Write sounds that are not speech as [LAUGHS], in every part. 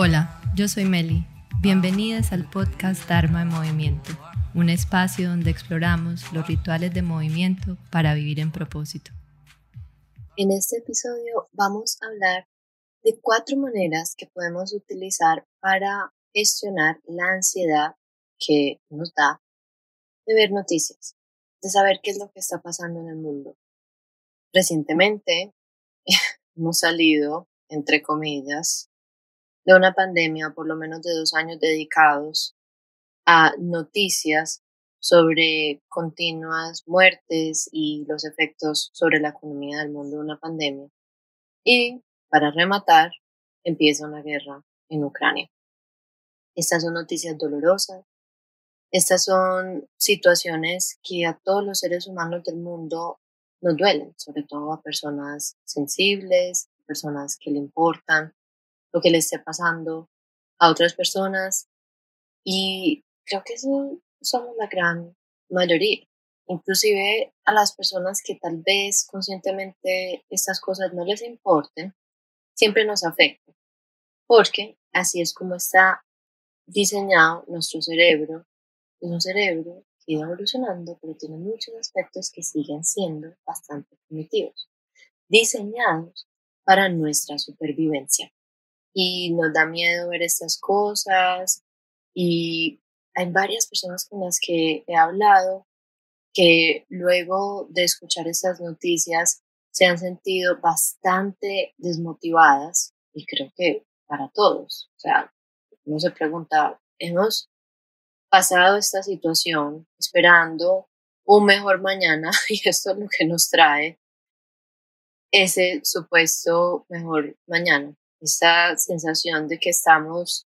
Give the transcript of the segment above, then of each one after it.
Hola, yo soy Meli. Bienvenidas al podcast Dharma en Movimiento, un espacio donde exploramos los rituales de movimiento para vivir en propósito. En este episodio vamos a hablar de cuatro maneras que podemos utilizar para gestionar la ansiedad que nos da de ver noticias, de saber qué es lo que está pasando en el mundo. Recientemente [LAUGHS] hemos salido, entre comillas, de una pandemia, por lo menos de dos años dedicados a noticias sobre continuas muertes y los efectos sobre la economía del mundo de una pandemia. Y, para rematar, empieza una guerra en Ucrania. Estas son noticias dolorosas. Estas son situaciones que a todos los seres humanos del mundo nos duelen, sobre todo a personas sensibles, personas que le importan, lo que le esté pasando a otras personas. Y creo que eso somos la gran mayoría. Inclusive a las personas que tal vez conscientemente estas cosas no les importen, siempre nos afecta. Porque así es como está diseñado nuestro cerebro. Es un cerebro que ido evolucionando, pero tiene muchos aspectos que siguen siendo bastante primitivos, diseñados para nuestra supervivencia y nos da miedo ver estas cosas y hay varias personas con las que he hablado que luego de escuchar estas noticias se han sentido bastante desmotivadas y creo que para todos. O sea, uno se pregunta, hemos pasado esta situación esperando un mejor mañana [LAUGHS] y esto es lo que nos trae ese supuesto mejor mañana esa sensación de que estamos,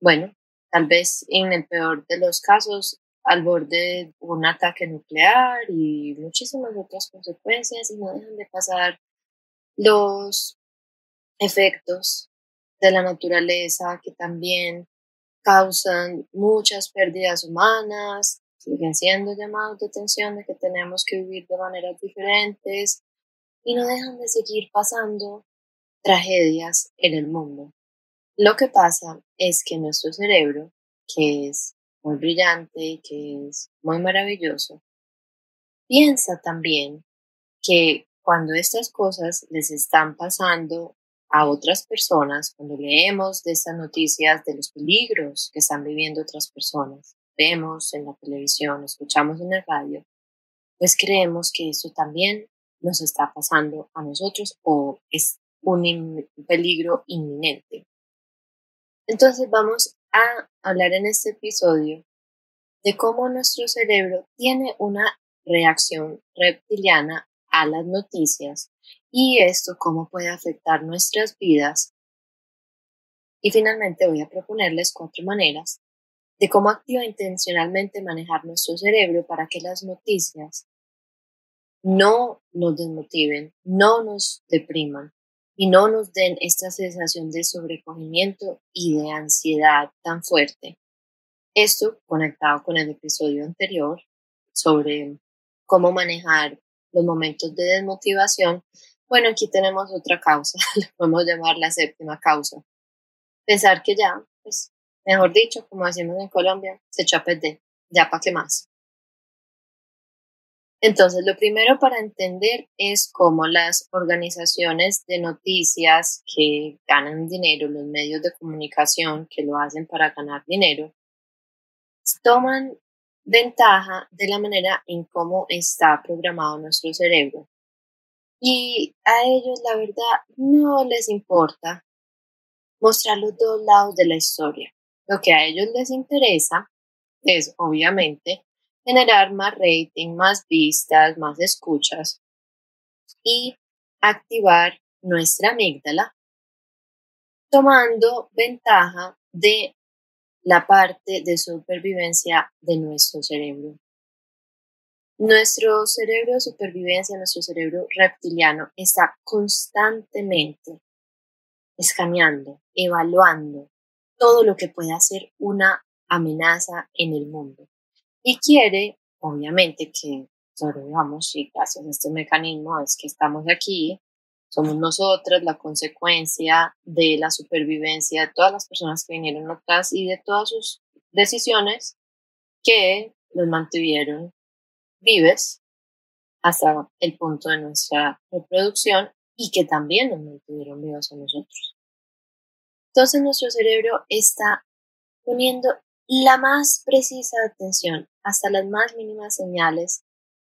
bueno, tal vez en el peor de los casos, al borde de un ataque nuclear y muchísimas otras consecuencias y no dejan de pasar los efectos de la naturaleza que también causan muchas pérdidas humanas, siguen siendo llamados de atención de que tenemos que vivir de maneras diferentes y no dejan de seguir pasando tragedias en el mundo. Lo que pasa es que nuestro cerebro, que es muy brillante que es muy maravilloso, piensa también que cuando estas cosas les están pasando a otras personas, cuando leemos de estas noticias de los peligros que están viviendo otras personas, vemos en la televisión, escuchamos en la radio, pues creemos que eso también nos está pasando a nosotros o es un peligro inminente. Entonces vamos a hablar en este episodio de cómo nuestro cerebro tiene una reacción reptiliana a las noticias y esto cómo puede afectar nuestras vidas. Y finalmente voy a proponerles cuatro maneras de cómo activa intencionalmente manejar nuestro cerebro para que las noticias no nos desmotiven, no nos depriman, y no nos den esta sensación de sobrecogimiento y de ansiedad tan fuerte. Esto conectado con el episodio anterior sobre cómo manejar los momentos de desmotivación. Bueno, aquí tenemos otra causa, [LAUGHS] le podemos llamar la séptima causa. Pensar que ya, pues, mejor dicho, como decimos en Colombia, se echó a perder, ya para qué más. Entonces, lo primero para entender es cómo las organizaciones de noticias que ganan dinero, los medios de comunicación que lo hacen para ganar dinero, toman ventaja de la manera en cómo está programado nuestro cerebro. Y a ellos, la verdad, no les importa mostrar los dos lados de la historia. Lo que a ellos les interesa es, obviamente, generar más rating, más vistas, más escuchas y activar nuestra amígdala tomando ventaja de la parte de supervivencia de nuestro cerebro. Nuestro cerebro de supervivencia, nuestro cerebro reptiliano está constantemente escaneando, evaluando todo lo que pueda ser una amenaza en el mundo y quiere, obviamente, que sobrevivamos y gracias a este mecanismo es que estamos aquí somos nosotras la consecuencia de la supervivencia de todas las personas que vinieron atrás y de todas sus decisiones que nos mantuvieron vives hasta el punto de nuestra reproducción y que también nos mantuvieron vivos a nosotros. Entonces nuestro cerebro está poniendo la más precisa atención hasta las más mínimas señales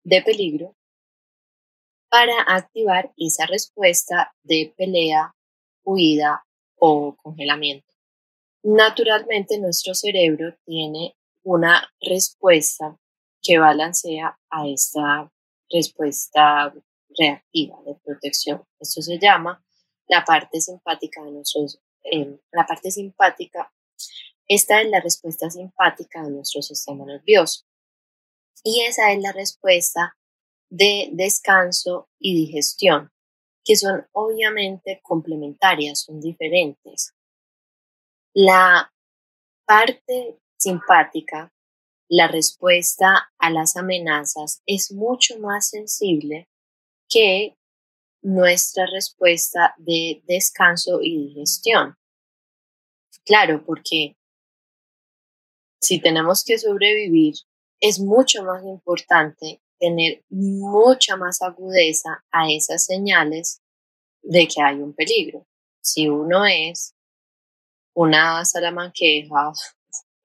de peligro para activar esa respuesta de pelea, huida o congelamiento. Naturalmente nuestro cerebro tiene una respuesta que balancea a esta respuesta reactiva de protección. Esto se llama la parte simpática de nuestros, eh, la parte simpática. Esta es la respuesta simpática de nuestro sistema nervioso. Y esa es la respuesta de descanso y digestión, que son obviamente complementarias, son diferentes. La parte simpática, la respuesta a las amenazas es mucho más sensible que nuestra respuesta de descanso y digestión. Claro, porque si tenemos que sobrevivir, es mucho más importante tener mucha más agudeza a esas señales de que hay un peligro. Si uno es una salamanqueja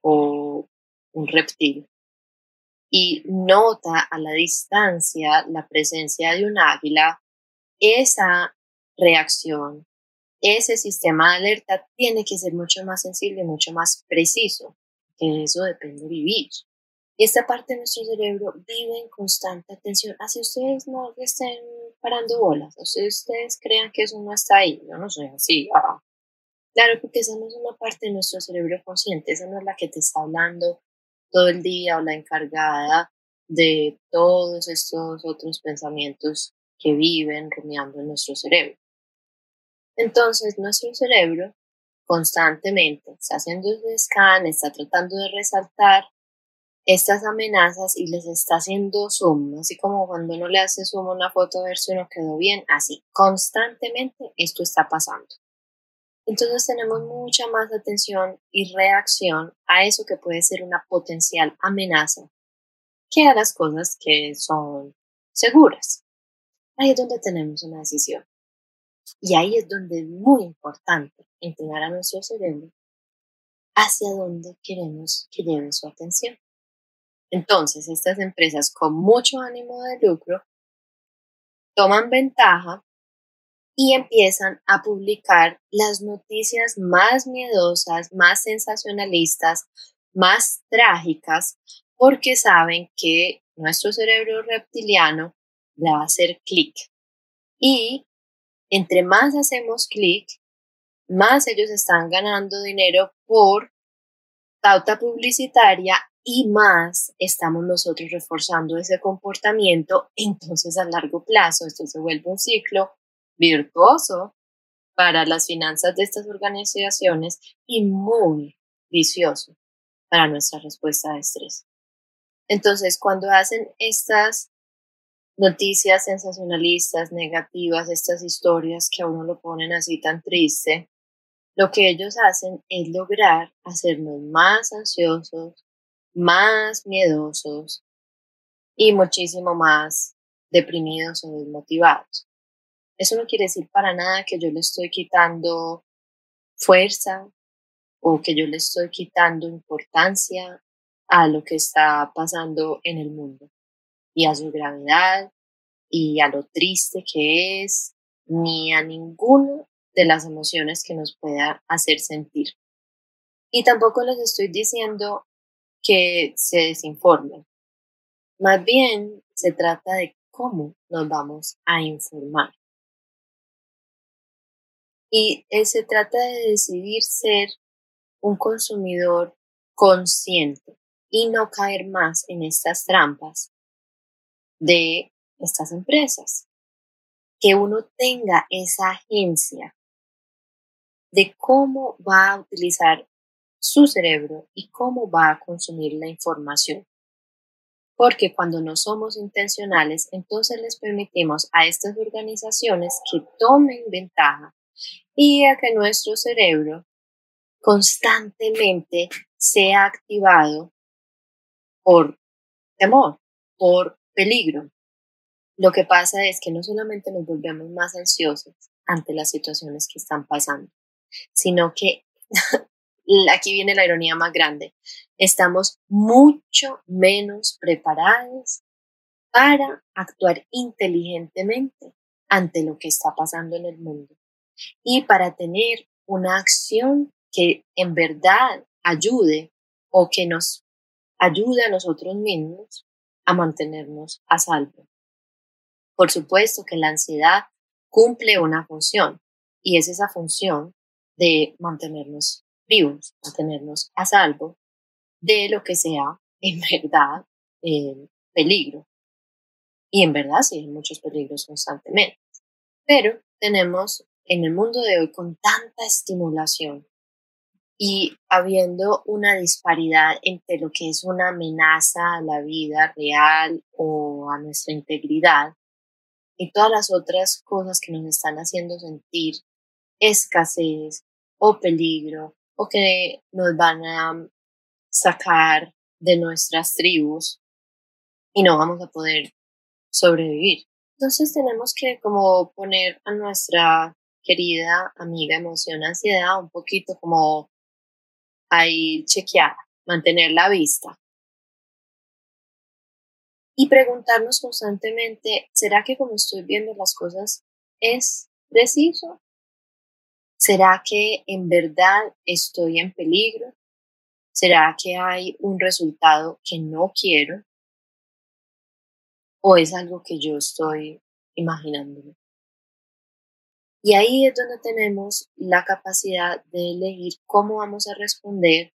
o un reptil y nota a la distancia la presencia de un águila, esa reacción, ese sistema de alerta tiene que ser mucho más sensible, mucho más preciso, que eso depende de vivir. Esta parte de nuestro cerebro vive en constante atención. Así ustedes no estén parando bolas, si ustedes crean que eso no está ahí, yo no soy así. Ah. Claro, porque esa no es una parte de nuestro cerebro consciente, esa no es la que te está hablando todo el día o la encargada de todos estos otros pensamientos que viven rumiando en nuestro cerebro. Entonces, nuestro cerebro constantemente está haciendo ese scan, está tratando de resaltar estas amenazas y les está haciendo zoom, así como cuando uno le hace zoom a una foto a ver si uno quedó bien, así, constantemente esto está pasando. Entonces tenemos mucha más atención y reacción a eso que puede ser una potencial amenaza que a las cosas que son seguras. Ahí es donde tenemos una decisión. Y ahí es donde es muy importante entrenar a nuestro cerebro hacia dónde queremos que lleve su atención. Entonces, estas empresas con mucho ánimo de lucro toman ventaja y empiezan a publicar las noticias más miedosas, más sensacionalistas, más trágicas, porque saben que nuestro cerebro reptiliano le va a hacer clic. Y entre más hacemos clic, más ellos están ganando dinero por pauta publicitaria y más estamos nosotros reforzando ese comportamiento, entonces a largo plazo esto se vuelve un ciclo virtuoso para las finanzas de estas organizaciones y muy vicioso para nuestra respuesta de estrés. Entonces, cuando hacen estas noticias sensacionalistas, negativas, estas historias que a uno lo ponen así tan triste, lo que ellos hacen es lograr hacernos más ansiosos, más miedosos y muchísimo más deprimidos o desmotivados. Eso no quiere decir para nada que yo le estoy quitando fuerza o que yo le estoy quitando importancia a lo que está pasando en el mundo y a su gravedad y a lo triste que es, ni a ninguna de las emociones que nos pueda hacer sentir. Y tampoco les estoy diciendo que se desinformen. Más bien se trata de cómo nos vamos a informar. Y eh, se trata de decidir ser un consumidor consciente y no caer más en estas trampas de estas empresas. Que uno tenga esa agencia de cómo va a utilizar su cerebro y cómo va a consumir la información. Porque cuando no somos intencionales, entonces les permitimos a estas organizaciones que tomen ventaja y a que nuestro cerebro constantemente sea activado por temor, por peligro. Lo que pasa es que no solamente nos volvemos más ansiosos ante las situaciones que están pasando, sino que [LAUGHS] aquí viene la ironía más grande, estamos mucho menos preparados para actuar inteligentemente ante lo que está pasando en el mundo y para tener una acción que en verdad ayude o que nos ayude a nosotros mismos a mantenernos a salvo. Por supuesto que la ansiedad cumple una función y es esa función de mantenernos vivos, mantenernos a salvo de lo que sea en [LAUGHS] verdad eh, peligro. Y en verdad sí hay muchos peligros constantemente. Pero tenemos en el mundo de hoy con tanta estimulación y habiendo una disparidad entre lo que es una amenaza a la vida real o a nuestra integridad y todas las otras cosas que nos están haciendo sentir escasez o peligro o que nos van a sacar de nuestras tribus y no vamos a poder sobrevivir. Entonces tenemos que como poner a nuestra querida amiga emoción ansiedad un poquito como ahí chequeada, mantener la vista. Y preguntarnos constantemente, ¿será que como estoy viendo las cosas es preciso? ¿Será que en verdad estoy en peligro? ¿Será que hay un resultado que no quiero? ¿O es algo que yo estoy imaginándome? Y ahí es donde tenemos la capacidad de elegir cómo vamos a responder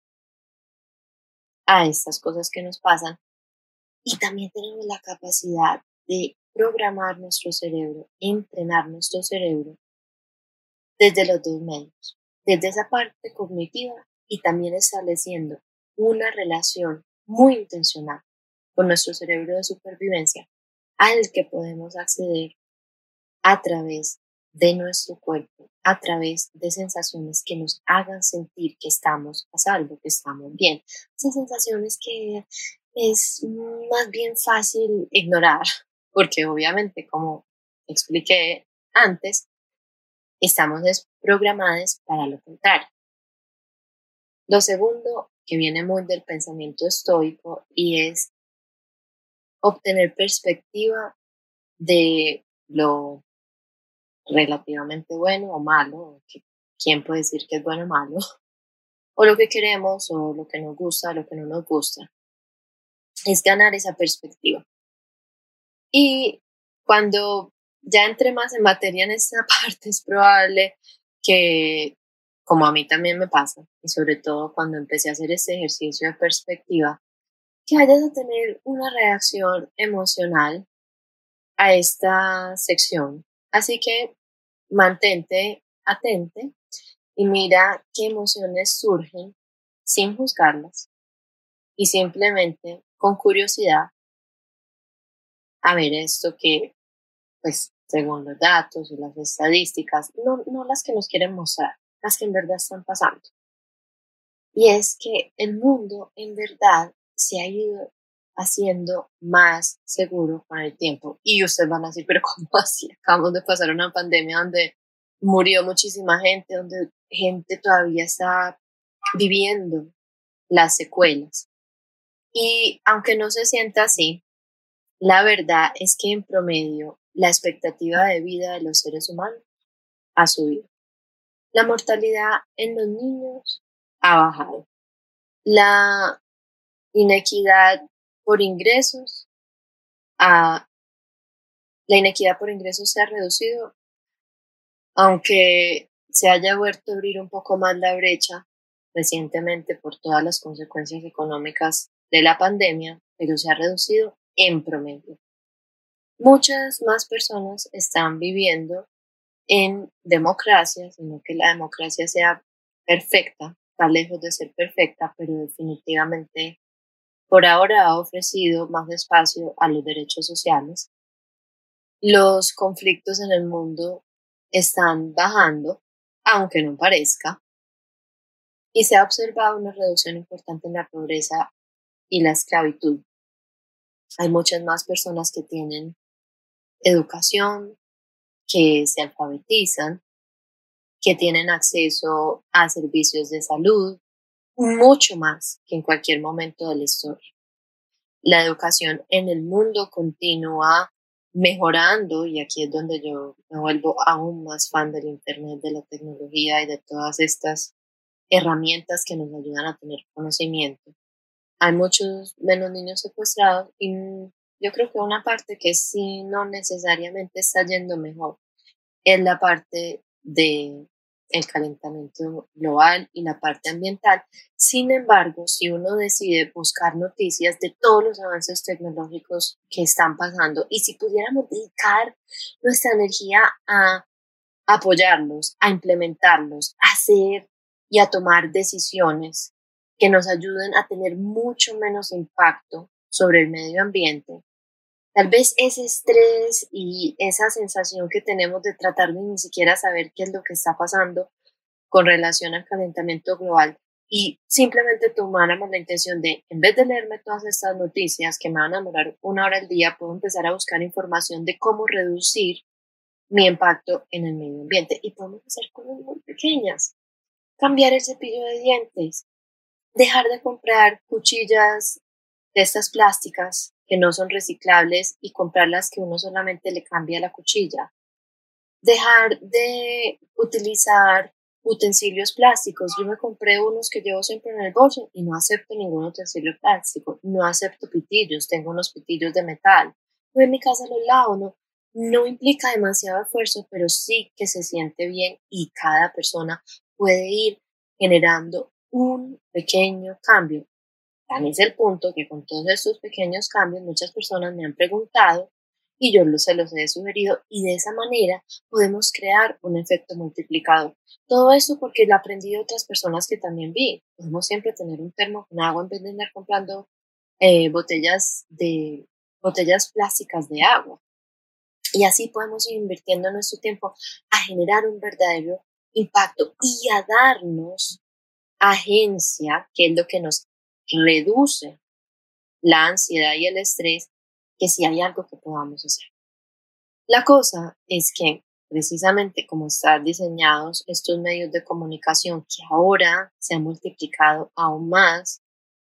a estas cosas que nos pasan. Y también tenemos la capacidad de programar nuestro cerebro, entrenar nuestro cerebro desde los dos medios, desde esa parte cognitiva y también estableciendo una relación muy intencional con nuestro cerebro de supervivencia al que podemos acceder a través de nuestro cuerpo a través de sensaciones que nos hagan sentir que estamos a salvo, que estamos bien. Esas sensaciones que es más bien fácil ignorar, porque obviamente, como expliqué antes, estamos desprogramados para lo contrario. Lo segundo, que viene muy del pensamiento estoico, y es obtener perspectiva de lo relativamente bueno o malo, quién puede decir que es bueno o malo, [LAUGHS] o lo que queremos o lo que nos gusta, lo que no nos gusta, es ganar esa perspectiva. Y cuando ya entre más en materia en esta [LAUGHS] parte, es probable que, como a mí también me pasa, y sobre todo cuando empecé a hacer este ejercicio de perspectiva, que vayas a tener una reacción emocional a esta sección Así que mantente atente y mira qué emociones surgen sin juzgarlas y simplemente con curiosidad a ver esto que, pues, según los datos y las estadísticas, no, no las que nos quieren mostrar, las que en verdad están pasando. Y es que el mundo en verdad se ha ido haciendo más seguro con el tiempo. Y ustedes van a decir, pero ¿cómo [LAUGHS] así? Acabamos de pasar una pandemia donde murió muchísima gente, donde gente todavía está viviendo las secuelas. Y aunque no se sienta así, la verdad es que en promedio la expectativa de vida de los seres humanos ha subido. La mortalidad en los niños ha bajado. La inequidad por ingresos, a la inequidad por ingresos se ha reducido, aunque se haya vuelto a abrir un poco más la brecha recientemente por todas las consecuencias económicas de la pandemia, pero se ha reducido en promedio. Muchas más personas están viviendo en democracia, sino que la democracia sea perfecta, está lejos de ser perfecta, pero definitivamente por ahora ha ofrecido más espacio a los derechos sociales. Los conflictos en el mundo están bajando, aunque no parezca, y se ha observado una reducción importante en la pobreza y la esclavitud. Hay muchas más personas que tienen educación, que se alfabetizan, que tienen acceso a servicios de salud, mucho más que en cualquier momento de la historia. La educación en el mundo continúa mejorando y aquí es donde yo me vuelvo aún más fan del Internet, de la tecnología y de todas estas herramientas que nos ayudan a tener conocimiento. Hay muchos menos niños secuestrados y yo creo que una parte que sí no necesariamente está yendo mejor es la parte de el calentamiento global y la parte ambiental. Sin embargo, si uno decide buscar noticias de todos los avances tecnológicos que están pasando y si pudiéramos dedicar nuestra energía a apoyarlos, a implementarlos, a hacer y a tomar decisiones que nos ayuden a tener mucho menos impacto sobre el medio ambiente, Tal vez ese estrés y esa sensación que tenemos de tratar de ni siquiera saber qué es lo que está pasando con relación al calentamiento global y simplemente tomáramos la intención de, en vez de leerme todas estas noticias que me van a demorar una hora al día, puedo empezar a buscar información de cómo reducir mi impacto en el medio ambiente. Y podemos hacer cosas muy pequeñas. Cambiar el cepillo de dientes, dejar de comprar cuchillas de estas plásticas que no son reciclables y comprar las que uno solamente le cambia la cuchilla. Dejar de utilizar utensilios plásticos. Yo me compré unos que llevo siempre en el bolso y no acepto ningún utensilio plástico. No acepto pitillos. Tengo unos pitillos de metal. en mi casa los lavo. No, no implica demasiado esfuerzo, pero sí que se siente bien y cada persona puede ir generando un pequeño cambio es el punto que con todos estos pequeños cambios muchas personas me han preguntado y yo se los he sugerido y de esa manera podemos crear un efecto multiplicador. Todo eso porque lo aprendí de otras personas que también vi. Podemos siempre tener un termo con agua en vez de andar comprando eh, botellas de botellas plásticas de agua. Y así podemos ir invirtiendo nuestro tiempo a generar un verdadero impacto y a darnos agencia, que es lo que nos reduce la ansiedad y el estrés que si hay algo que podamos hacer. La cosa es que precisamente como están diseñados estos medios de comunicación que ahora se han multiplicado aún más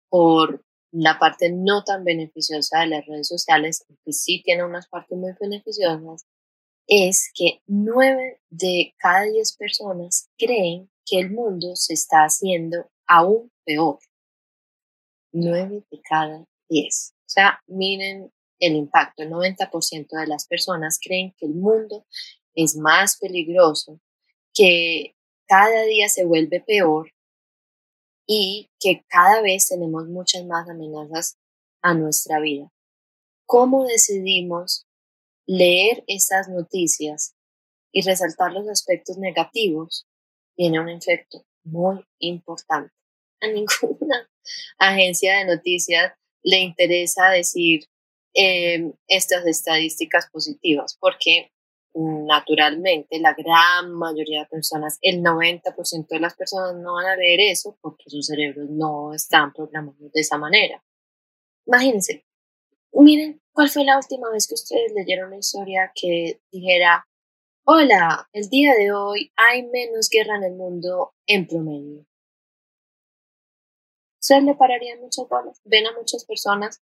por la parte no tan beneficiosa de las redes sociales, que sí tiene unas partes muy beneficiosas, es que nueve de cada diez personas creen que el mundo se está haciendo aún peor. 9 de cada 10. O sea, miren el impacto. El 90% de las personas creen que el mundo es más peligroso, que cada día se vuelve peor y que cada vez tenemos muchas más amenazas a nuestra vida. ¿Cómo decidimos leer estas noticias y resaltar los aspectos negativos? Tiene un efecto muy importante. A [LAUGHS] ninguna agencia de noticias le interesa decir em, estas estadísticas positivas, porque naturalmente la gran mayoría de personas, el 90% de las personas no van a leer eso porque sus cerebros no están programados de esa manera. Imagínense, miren, ¿cuál fue la última vez que ustedes leyeron una historia que dijera, hola, el día de hoy hay menos guerra en el mundo en promedio? Se le pararían muchas bolas. Ven a muchas personas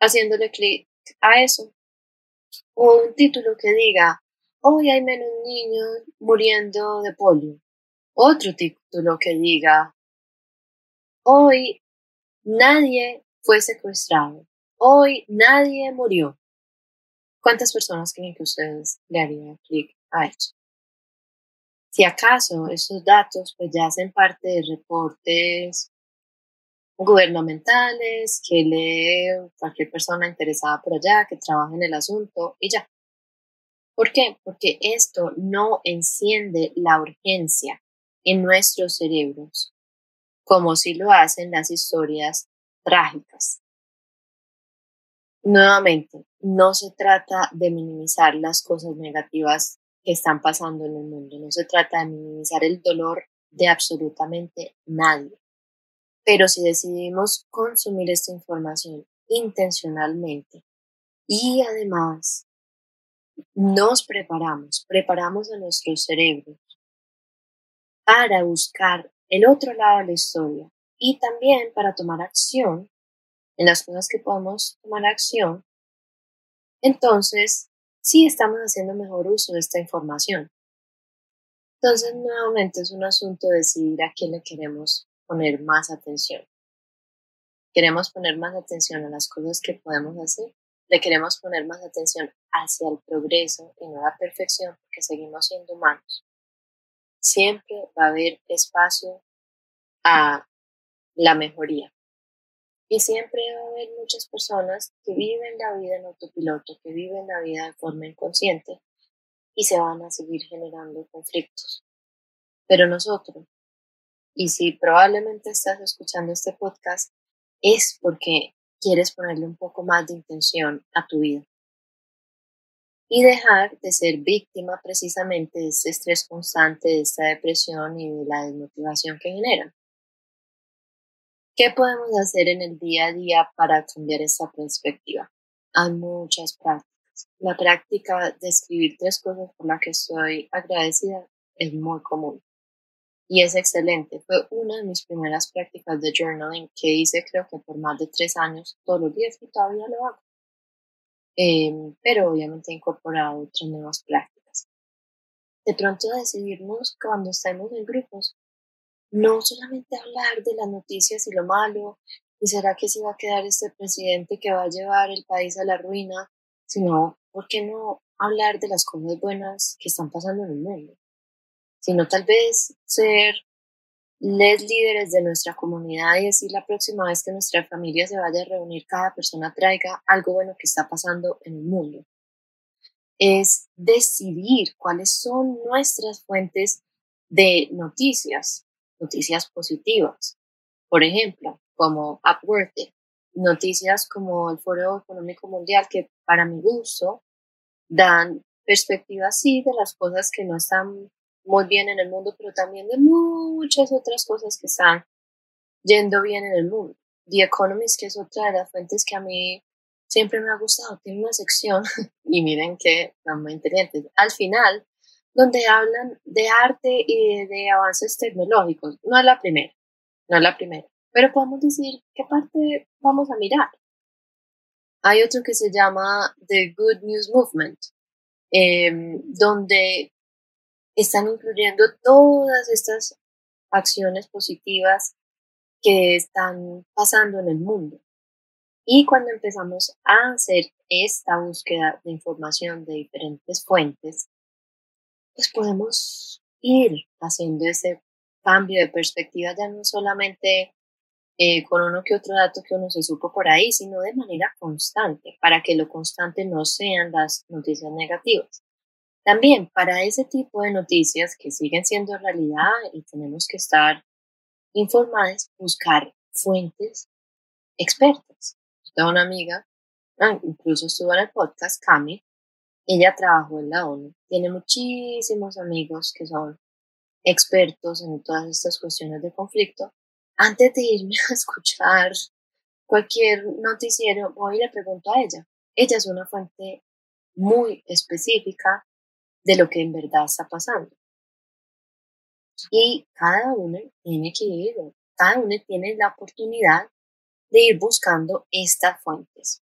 haciéndole clic a eso. O un título que diga, hoy hay menos niños muriendo de polio. Otro título que diga, hoy nadie fue secuestrado. Hoy nadie murió. ¿Cuántas personas creen que ustedes le harían clic a eso? Si acaso esos datos pues ya hacen parte de reportes gubernamentales, que lee cualquier persona interesada por allá, que trabaje en el asunto y ya. ¿Por qué? Porque esto no enciende la urgencia en nuestros cerebros, como si lo hacen las historias trágicas. nuevamente, no se trata de minimizar las cosas negativas que están pasando en el mundo, no se trata de minimizar el dolor de absolutamente nadie. Pero si decidimos consumir esta información intencionalmente y además nos preparamos, preparamos a nuestros cerebros para buscar el otro lado de la historia y también para tomar acción en las cosas que podemos tomar acción, entonces sí estamos haciendo mejor uso de esta información. Entonces, nuevamente es un asunto de decidir a quién le queremos poner más atención. Queremos poner más atención a las cosas que podemos hacer, le queremos poner más atención hacia el progreso y no la perfección porque seguimos siendo humanos. Siempre va a haber espacio a la mejoría. Y siempre va a haber muchas personas que viven la vida en autopiloto, que viven la vida de forma inconsciente y se van a seguir generando conflictos. Pero nosotros, y si probablemente estás escuchando este podcast, es porque quieres ponerle un poco más de intención a tu vida. Y dejar de ser víctima precisamente de este estrés constante, de esta depresión y de la desmotivación que generan. ¿Qué podemos hacer en el día a día para cambiar esta perspectiva? Hay muchas prácticas. La práctica de escribir tres cosas por las que estoy agradecida es muy común y es excelente. Fue una de mis primeras prácticas de journaling que hice creo que por más de tres años, todos los días y todavía lo hago. Em, pero obviamente he incorporado otras nuevas prácticas. De pronto decidirnos cuando estemos en grupos no solamente hablar de las noticias y lo malo, y será que se va a quedar este presidente que va a llevar el país a la ruina, sino, ¿por qué no hablar de las cosas buenas que están pasando en el mundo? Sino tal vez ser les líderes de nuestra comunidad y decir la próxima vez que nuestra familia se vaya a reunir, cada persona traiga algo bueno que está pasando en el mundo. Es decidir cuáles son nuestras fuentes de noticias, noticias positivas. Por ejemplo, como Upworthy, noticias como el Foro Económico Mundial que para mi gusto dan perspectivas sí de las cosas que no están muy bien en el mundo, pero también de muchas otras cosas que están yendo bien en el mundo. The Economist, que es otra de las fuentes que a mí siempre me ha gustado, tiene una sección, [LAUGHS] y miren que son muy inteligentes. Al final, donde hablan de arte y de avances tecnológicos. No es la primera, no es la primera, pero podemos decir qué parte vamos a mirar. Hay otro que se llama The Good News Movement, em, donde están incluyendo todas estas acciones positivas que están pasando en el mundo. Y cuando empezamos a hacer esta búsqueda de información de diferentes fuentes, pues podemos ir haciendo ese cambio de perspectiva ya no solamente eh, con uno que otro dato que uno se supo por ahí, sino de manera constante, para que lo constante no sean las noticias negativas. También para ese tipo de noticias que siguen siendo realidad y tenemos que estar informadas, buscar fuentes expertas. Tengo una amiga, ah, incluso estuvo en el podcast, Cami, ella trabajó en la ONU, tiene muchísimos amigos que son expertos en todas estas cuestiones de conflicto. Antes de irme a [LAUGHS] escuchar cualquier noticiero, voy y le pregunto a ella. Ella es una fuente muy específica de lo que en verdad está pasando. Y cada uno tiene que ir, cada uno tiene la oportunidad de ir buscando estas fuentes.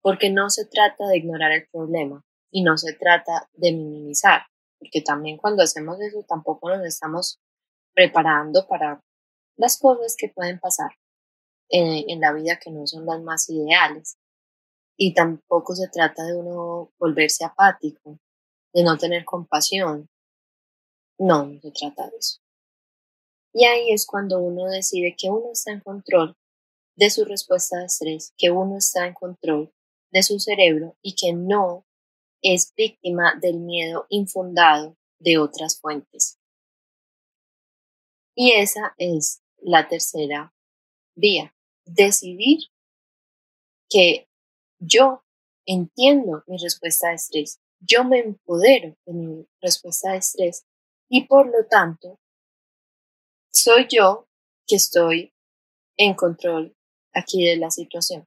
Porque no se trata de ignorar el problema, y no se trata de minimizar, porque también cuando hacemos eso tampoco nos estamos preparando para las cosas que pueden pasar en, en la vida que no son las más ideales. Y tampoco se trata de uno volverse apático, de no tener compasión. No, se trata de eso. Y ahí es cuando uno decide que uno está en control de su respuesta de estrés, que uno está en control de su cerebro y que no es víctima del miedo infundado de otras fuentes. Y esa es la tercera vía, decidir que yo entiendo mi respuesta de estrés, yo me empodero de mi respuesta de estrés y por lo tanto soy yo que estoy en control aquí de la situación.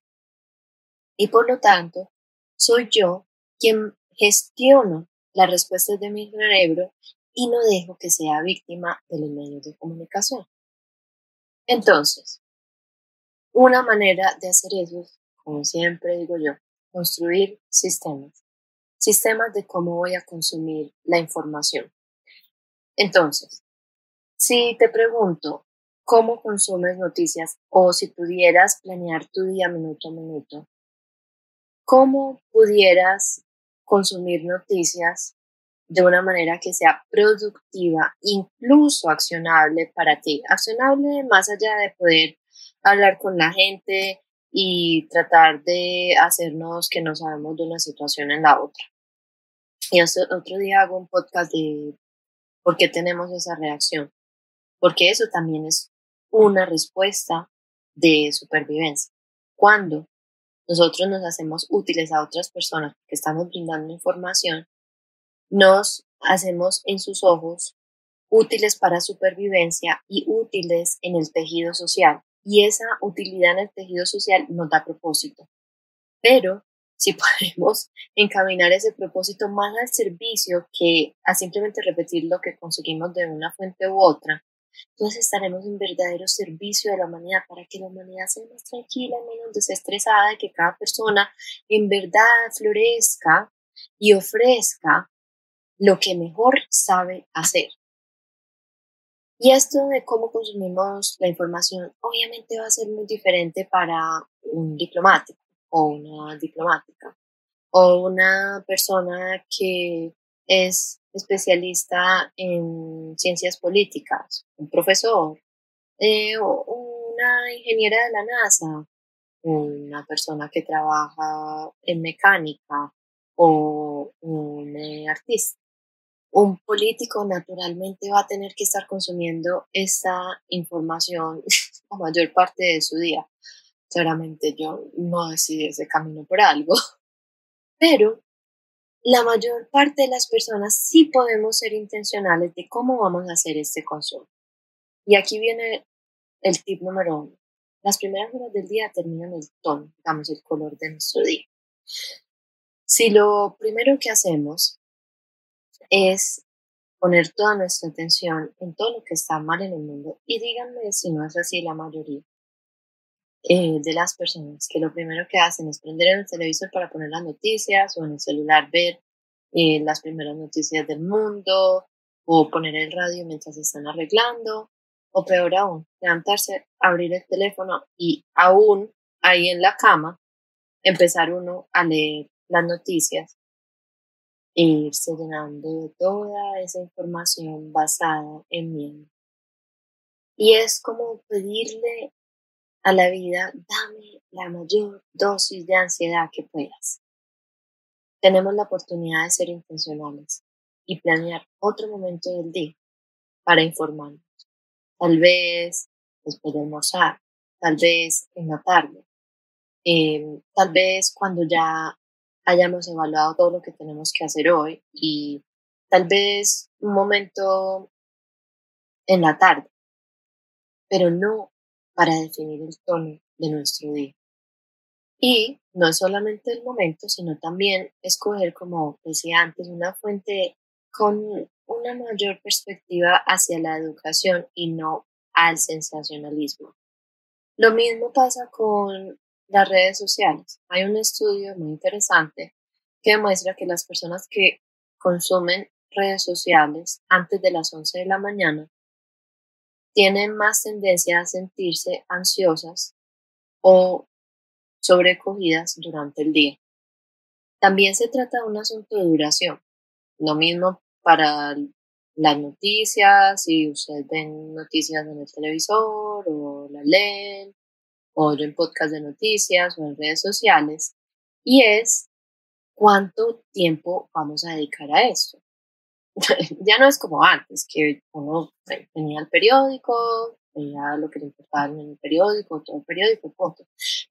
Y por lo tanto, soy yo quien gestiono las respuestas de mi cerebro y no dejo que sea víctima de los medios de comunicación. Entonces, una manera de hacer eso, como siempre digo yo, construir sistemas. Sistemas de cómo voy a consumir la información. Entonces, si te pregunto cómo consumes noticias o si pudieras planear tu día minuto a minuto, ¿cómo pudieras consumir noticias de una manera que sea productiva, incluso accionable para ti? Accionable más allá de poder hablar con la gente y tratar de hacernos que no sabemos de una situación en la otra. Y otro día hago un podcast de por qué tenemos esa reacción, porque eso también es una respuesta de supervivencia. Cuando nosotros nos hacemos útiles a otras personas que estamos brindando información, nos hacemos en sus ojos útiles para supervivencia y útiles en el tejido social. Y esa utilidad en el tejido social nos da propósito. Pero si [LAUGHS] podemos encaminar ese propósito más al servicio que a simplemente repetir lo que conseguimos de una fuente u otra, entonces estaremos en verdadero servicio de la humanidad para que la humanidad sea más tranquila, menos desestresada y que cada persona en verdad florezca y ofrezca lo que mejor sabe hacer. Y esto de cómo consumimos la información obviamente va a ser muy diferente para un diplomático o una diplomática o una persona que es especialista en ciencias políticas, un profesor, eh, una ingeniera de la NASA, una persona que trabaja en mecánica o un eh, artista. Un político naturalmente va a tener que estar consumiendo esa información [LAUGHS] la mayor parte de su día. Claramente yo no decidí ese camino por algo, [LAUGHS] pero la mayor parte de las personas sí podemos ser intencionales de cómo vamos a hacer este consumo. Y aquí viene el tip número uno. Las primeras horas del día terminan el tono, digamos, el color de nuestro día. Si lo primero que hacemos es poner toda nuestra atención en todo lo que está mal en el mundo, y díganme si no es así la mayoría eh, de las personas, que lo primero que hacen es prender el televisor para poner las noticias o en el celular ver eh, las primeras noticias del mundo o poner el radio mientras están arreglando. O peor aún, levantarse, abrir el teléfono y aún ahí en la cama empezar uno a leer las noticias e irse llenando de toda esa información basada en miedo. Y es como pedirle a la vida, dame la mayor dosis de ansiedad que puedas. Tenemos la oportunidad de ser intencionales y planear otro momento del día para informarnos. Tal vez después de almorzar, tal vez en la tarde, em, tal vez cuando ya hayamos evaluado todo lo que tenemos que hacer hoy y tal vez un momento en la tarde, pero no para definir el tono de nuestro día. Y no es solamente el momento, sino también escoger, como decía antes, una fuente con una mayor perspectiva hacia la educación y no al sensacionalismo. Lo mismo pasa con las redes sociales. Hay un estudio muy interesante que demuestra que las personas que consumen redes sociales antes de las 11 de la mañana tienen más tendencia a sentirse ansiosas o sobrecogidas durante el día. También se trata de un asunto de duración. Lo mismo para las noticias, si ustedes ven noticias en el televisor o la leen o en podcast de noticias o en redes sociales, y es cuánto tiempo vamos a dedicar a esto. [LAUGHS] ya no es como antes, que uno tenía el periódico, veía lo que le importaba en el periódico, todo el periódico.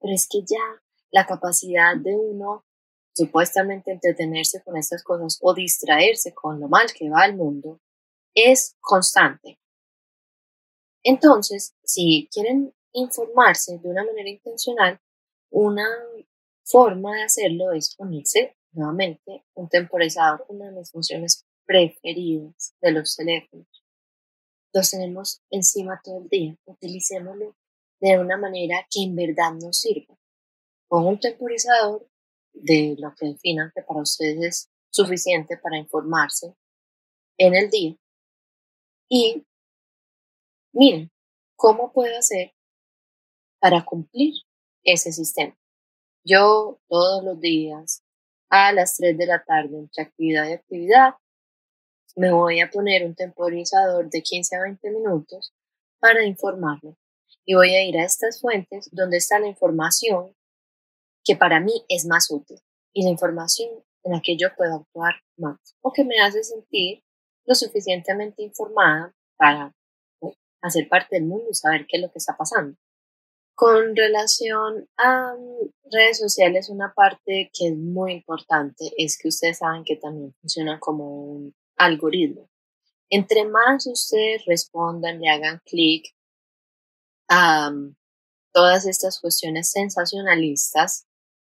Pero es que ya la capacidad de uno supuestamente entretenerse con estas cosas o distraerse con lo mal que va el mundo es constante. Entonces, si quieren informarse de una manera intencional, una forma de hacerlo es ponerse nuevamente un temporizador, una de mis funciones preferidas de los teléfonos. Los tenemos encima todo el día, utilicémoslo de una manera que en verdad nos sirva. Con un temporizador de lo que definan que para ustedes es suficiente para informarse en el día. Y miren, ¿cómo puedo hacer para cumplir ese sistema? Yo todos los días a las 3 de la tarde entre actividad y actividad me voy a poner un temporizador de 15 a 20 minutos para informarme y voy a ir a estas fuentes donde está la información que para mí es más útil y la información en la que yo puedo actuar más o que me hace sentir lo suficientemente informada para hacer parte del mundo y saber qué es lo que está pasando. Con relación a redes sociales, una parte que es muy importante es que ustedes saben que también funciona como un algoritmo. Entre más ustedes respondan y hagan clic a todas estas cuestiones sensacionalistas,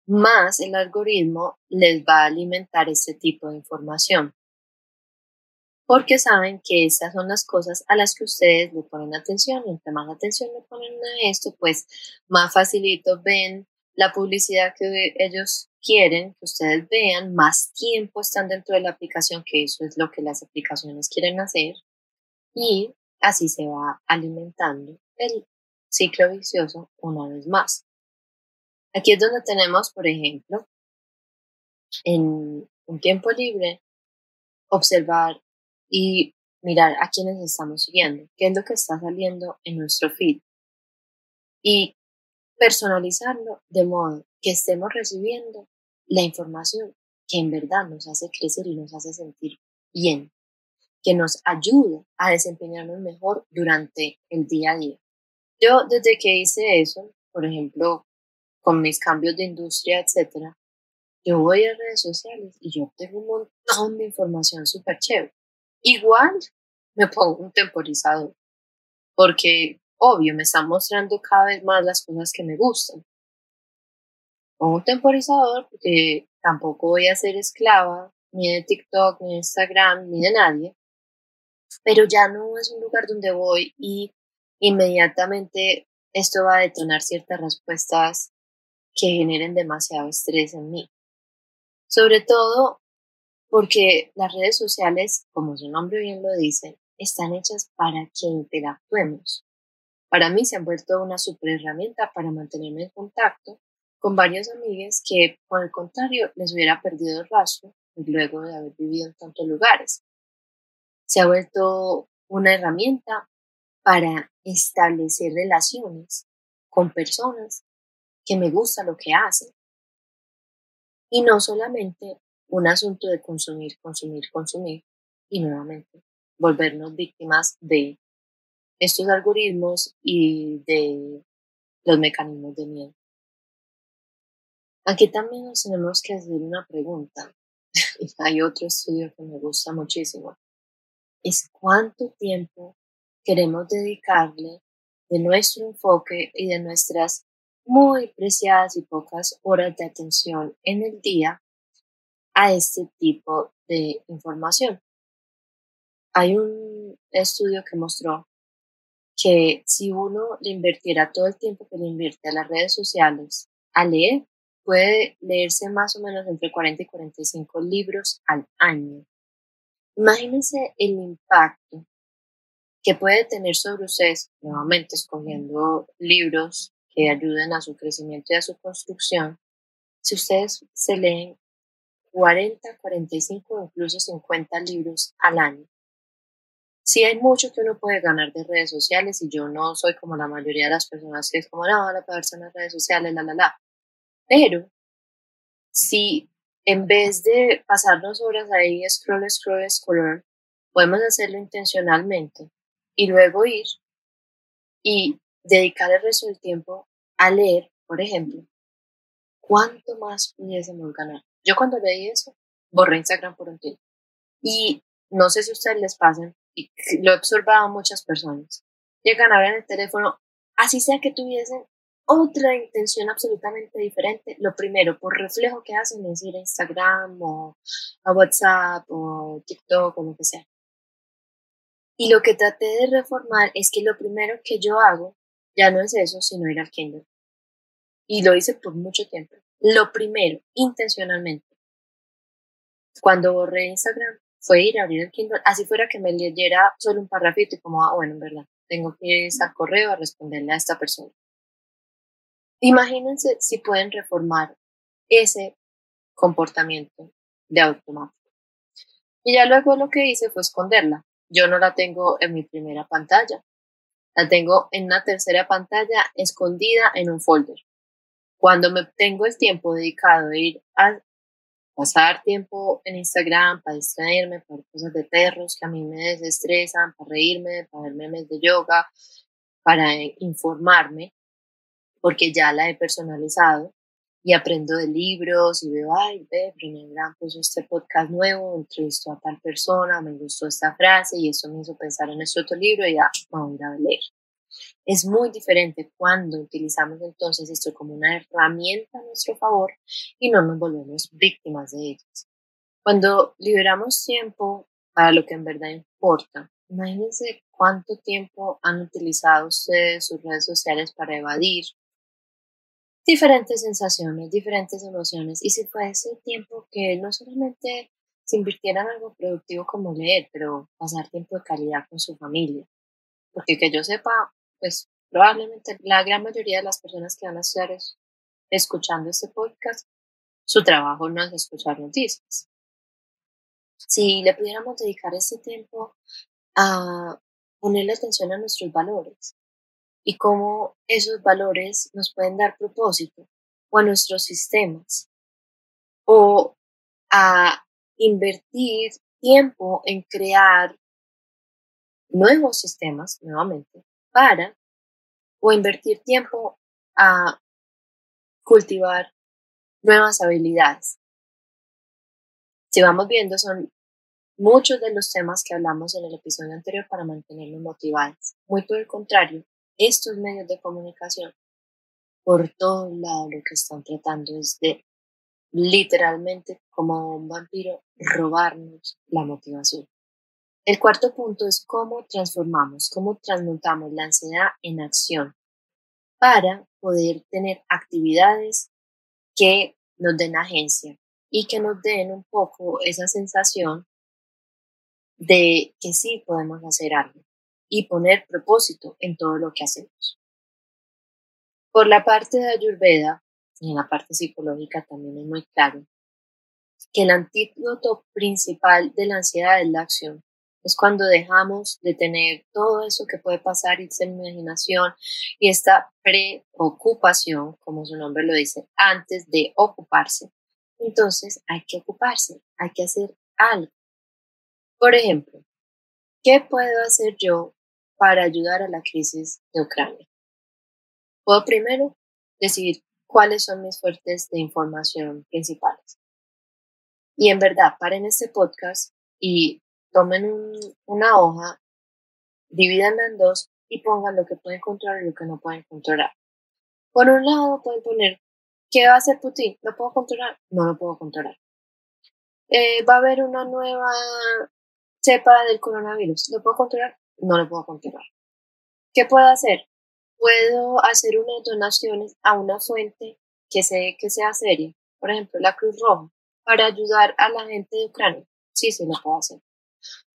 más el algoritmo les va a alimentar este tipo de información. Porque saben que esas son las cosas a las que ustedes le ponen atención. Entre más atención le ponen a esto, pues más facilito ven la publicidad que ellos quieren que ustedes vean, más tiempo están dentro de la aplicación, que eso es lo que las aplicaciones quieren hacer. Y así se va alimentando el ciclo vicioso una vez más. Aquí es donde tenemos, por ejemplo, en un tiempo libre, observar y mirar a quienes estamos siguiendo, qué es lo que está saliendo en nuestro feed y personalizarlo de modo que estemos recibiendo la información que en verdad nos hace crecer y nos hace sentir bien, que nos ayuda a desempeñarnos mejor durante el día a día. Yo desde que hice eso, por ejemplo, con mis cambios de industria, etcétera, yo voy a redes sociales y yo tengo un montón de información súper chévere. Igual me pongo un temporizador, porque obvio me están mostrando cada vez más las cosas que me gustan. Pongo un temporizador porque tampoco voy a ser esclava ni de TikTok, ni de Instagram, ni de nadie. Pero ya no es un lugar donde voy y inmediatamente esto va a detonar ciertas respuestas que generen demasiado estrés en mí. Sobre todo porque las redes sociales, como su nombre bien lo dice, están hechas para que interactuemos. Para mí se han vuelto una super herramienta para mantenerme en contacto con varios amigos que, por el contrario, les hubiera perdido el rastro luego de haber vivido en tantos lugares. Se ha vuelto una herramienta para establecer relaciones con personas que me gusta lo que hace. Y no solamente un asunto de consumir, consumir, consumir y nuevamente volvernos víctimas de estos algoritmos y de los mecanismos de miedo. Aquí también nos tenemos que hacer una pregunta. [LAUGHS] Hay otro estudio que me gusta muchísimo. Es cuánto tiempo queremos dedicarle de nuestro enfoque y de nuestras muy preciadas y pocas horas de atención en el día a este tipo de información. Hay un estudio que mostró que si uno le invirtiera todo el tiempo que le invierte a las redes sociales a leer, puede leerse más o menos entre 40 y 45 libros al año. Imagínense el impacto que puede tener sobre ustedes, nuevamente escogiendo libros que ayuden a su crecimiento y a su construcción, si ustedes se leen 40, 45 o incluso 50 libros al año. Sí hay mucho que uno puede ganar de redes sociales y yo no soy como la mayoría de las personas que es como, no, la persona en las redes sociales, la, la, la. Pero si en vez de pasarnos horas ahí scroll, scroll, scroll, podemos hacerlo intencionalmente y luego ir y dedicar el resto del tiempo a leer, por ejemplo, cuánto más pudiésemos ganar. Yo cuando leí eso, borré Instagram por un tiempo. Y no sé si a ustedes les pasen, y lo he observado a muchas personas, llegan a ver en el teléfono, así sea que tuviesen otra intención absolutamente diferente, lo primero, por reflejo que hacen es ir a Instagram o a WhatsApp o TikTok o lo que sea. Y lo que traté de reformar es que lo primero que yo hago ya no es eso, sino ir al Kindle. Y lo hice por mucho tiempo. Lo primero, intencionalmente, cuando borré Instagram, fue ir a abrir el Kindle, así fuera que me leyera solo un parrafito y como, ah, bueno, en verdad, tengo que ir al correo a responderle a esta persona. Imagínense si pueden reformar ese comportamiento de automático. Y ya luego lo que hice fue esconderla. Yo no la tengo en mi primera pantalla. La tengo en una tercera pantalla escondida en un folder. Cuando me tengo el tiempo dedicado a ir a pasar tiempo en Instagram para distraerme, para cosas de perros que a mí me desestresan, para reírme, para ver memes de yoga, para informarme, porque ya la he personalizado y aprendo de libros y veo, ay, ve, Brené puso este podcast nuevo, entrevistó a tal persona, me gustó esta frase y eso me hizo pensar en este otro libro y ya, vamos a ir a leer. Es muy diferente cuando utilizamos entonces esto como una herramienta a nuestro favor y no nos volvemos víctimas de ellas. Cuando liberamos tiempo para lo que en verdad importa, imagínense cuánto tiempo han utilizado ustedes sus redes sociales para evadir, diferentes sensaciones, diferentes emociones. Y si fuese tiempo que no solamente se invirtiera en algo productivo como leer, pero pasar tiempo de calidad con su familia. Porque que yo sepa, pues probablemente la gran mayoría de las personas que van a estar escuchando este podcast, su trabajo no es escuchar noticias. Si le pudiéramos dedicar ese tiempo a ponerle atención a nuestros valores, y cómo esos valores nos pueden dar propósito o a nuestros sistemas o a invertir tiempo en crear nuevos sistemas nuevamente para o invertir tiempo a cultivar nuevas habilidades. Si vamos viendo, son muchos de los temas que hablamos en el episodio anterior para mantenernos motivados. Muy por el contrario, estos medios de comunicación por todos lados lo que están tratando es de literalmente como un vampiro robarnos la motivación. El cuarto punto es cómo transformamos, cómo transmutamos la ansiedad en acción para poder tener actividades que nos den agencia y que nos den un poco esa sensación de que sí podemos hacer algo y poner propósito en todo lo que hacemos. Por la parte de Ayurveda, y en la parte psicológica también es muy claro, que el antídoto principal de la ansiedad es la acción. Es cuando dejamos de tener todo eso que puede pasar y esa imaginación y esta preocupación, como su nombre lo dice, antes de ocuparse. Entonces hay que ocuparse, hay que hacer algo. Por ejemplo, ¿qué puedo hacer yo para ayudar a la crisis de Ucrania. Puedo primero decidir cuáles son mis fuentes de información principales. Y en verdad, paren este podcast y tomen una hoja, divídanla en dos y pongan lo que pueden controlar y lo que no pueden controlar. Por un lado, pueden poner, ¿qué va a hacer Putin? ¿Lo puedo controlar? No lo puedo controlar. Eh, ¿Va a haber una nueva cepa del coronavirus? ¿Lo puedo controlar? no lo puedo controlar. ¿Qué puedo hacer? Puedo hacer unas donaciones a una fuente que, sé que sea seria, por ejemplo, la Cruz Roja, para ayudar a la gente de Ucrania. Sí, sí lo puedo hacer.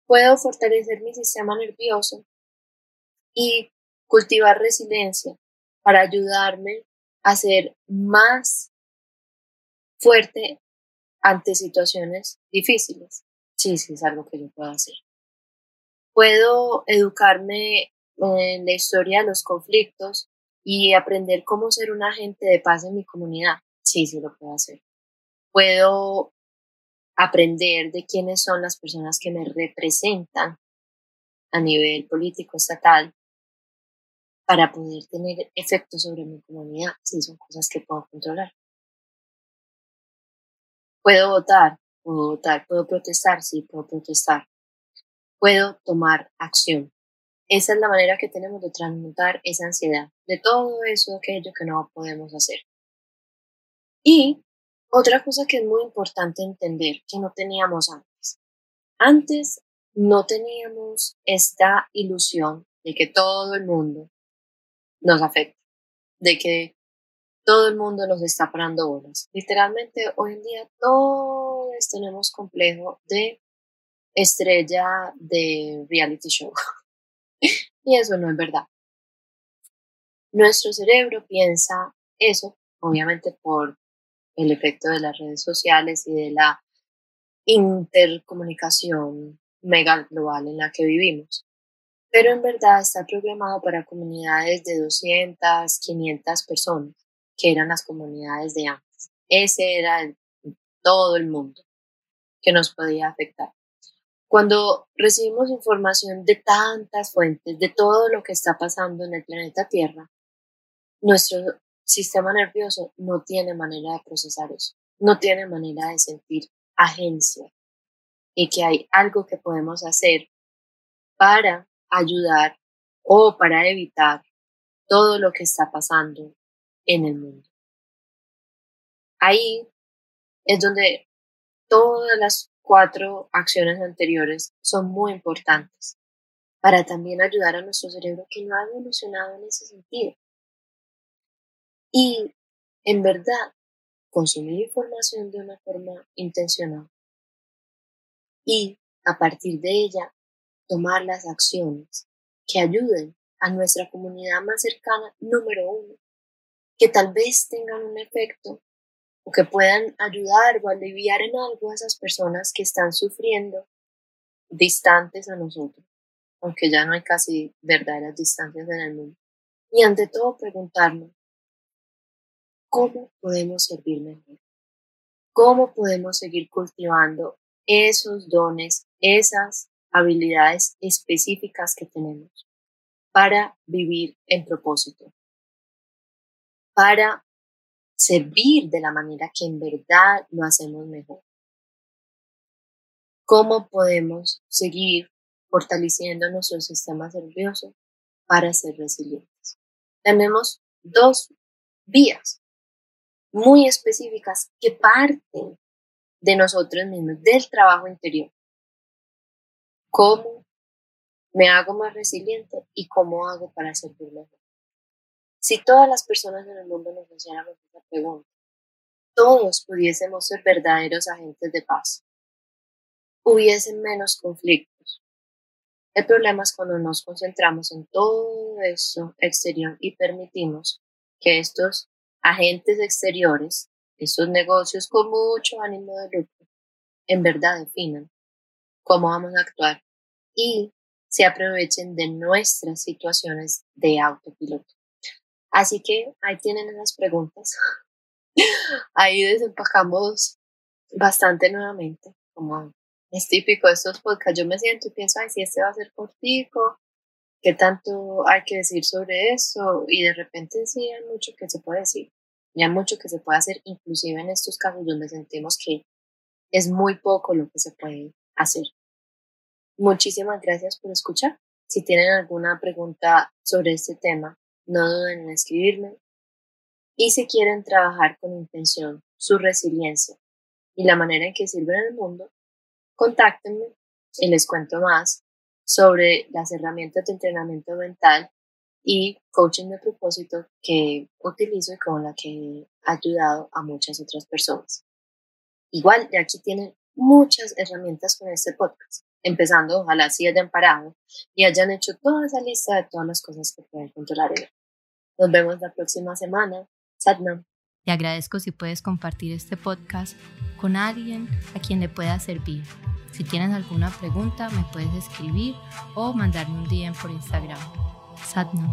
Puedo fortalecer mi sistema nervioso y cultivar resiliencia para ayudarme a ser más fuerte ante situaciones difíciles. Sí, sí, es algo que yo puedo hacer. Puedo educarme en la historia de los conflictos y aprender cómo ser un agente de paz en mi comunidad. Sí, sí lo puedo hacer. Puedo aprender de quiénes son las personas que me representan a nivel político estatal para poder tener efecto sobre mi comunidad. Sí, son cosas que puedo controlar. Puedo votar, puedo votar, puedo protestar, sí, puedo protestar. Puedo tomar acción. Esa es la manera que tenemos de transmutar esa ansiedad, de todo eso, aquello que no podemos hacer. Y otra cosa que es muy importante entender, que no teníamos antes. Antes no teníamos esta ilusión de que todo el mundo nos afecta, de que todo el mundo nos está parando bolas. Literalmente, hoy en día todos tenemos complejo de estrella de reality show. [LAUGHS] y eso no es verdad. Nuestro cerebro piensa eso, obviamente por el efecto de las redes sociales y de la intercomunicación mega global en la que vivimos. Pero en verdad está programado para comunidades de 200, 500 personas que eran las comunidades de antes. Ese era todo el mundo que nos podía afectar. Cuando recibimos información de tantas fuentes, de todo lo que está pasando en el planeta Tierra, nuestro sistema nervioso no tiene manera de procesar eso, no tiene manera de sentir agencia y que hay algo que podemos hacer para ayudar o para evitar todo lo que está pasando en el mundo. Ahí es donde todas las cuatro acciones anteriores son muy importantes para también ayudar a nuestro cerebro que no ha evolucionado en ese sentido. Y en verdad, consumir información de una forma intencional y a partir de ella tomar las acciones que ayuden a nuestra comunidad más cercana, número uno, que tal vez tengan un efecto o que puedan ayudar o aliviar en algo a esas personas que están sufriendo distantes a nosotros, aunque ya no hay casi verdaderas distancias en el mundo. Y ante todo preguntarnos, ¿cómo podemos servir mejor? ¿Cómo podemos seguir cultivando esos dones, esas habilidades específicas que tenemos para vivir en propósito? para servir de la manera que en verdad lo hacemos mejor. ¿Cómo podemos seguir fortaleciendo nuestro sistema nervioso para ser resilientes? Tenemos dos vías muy específicas que parten de nosotros mismos, del trabajo interior. ¿Cómo me hago más resiliente y cómo hago para servir mejor? Si todas las personas en el mundo nos hiciéramos esa pregunta, todos pudiésemos ser verdaderos agentes de paz. Hubiesen menos conflictos. El problema es cuando nos concentramos en todo eso exterior y permitimos que estos agentes exteriores, estos negocios con mucho ánimo de lucro, en verdad definan cómo vamos a actuar y se aprovechen de nuestras situaciones de autopiloto. Así que ahí tienen esas preguntas. [LAUGHS] ahí desempacamos bastante nuevamente, como es típico de estos podcasts. Yo me siento y pienso, ay, si este va a ser cortico, ¿qué tanto hay que decir sobre eso? Y de repente sí hay mucho que se puede decir. Y mucho que se puede hacer, inclusive en estos casos donde sentimos que es muy poco lo que se puede hacer. Muchísimas gracias por escuchar. Si tienen alguna pregunta sobre este tema, no duden en escribirme. Y si quieren trabajar con intención su resiliencia y la manera en que sirven el mundo, contáctenme y les cuento más sobre las herramientas de entrenamiento mental y coaching de propósito que utilizo y con la que he ayudado a muchas otras personas. Igual, de aquí tienen muchas herramientas con este podcast, empezando ojalá si hayan parado y hayan hecho toda esa lista de todas las cosas que pueden controlar nos vemos la próxima semana. Satnam. Te agradezco si puedes compartir este podcast con alguien a quien le pueda servir. Si tienes alguna pregunta, me puedes escribir o mandarme un DM por Instagram. Satnam.